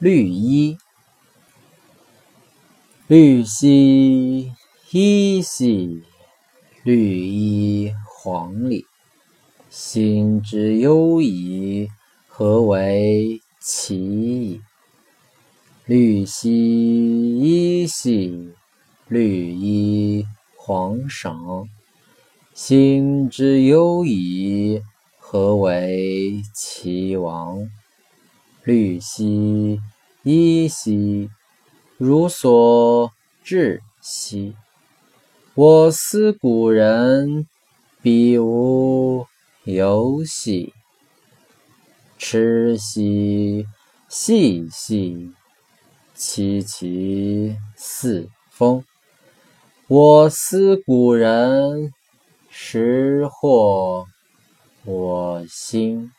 绿衣，绿兮衣兮，绿衣黄里。心之忧矣，何为其已？绿兮衣兮，绿衣黄裳。心之忧矣，何为其亡？绿兮衣兮，如所至兮。我思故人，彼无游兮。痴兮细兮，凄凄似风。我思故人，识获我心。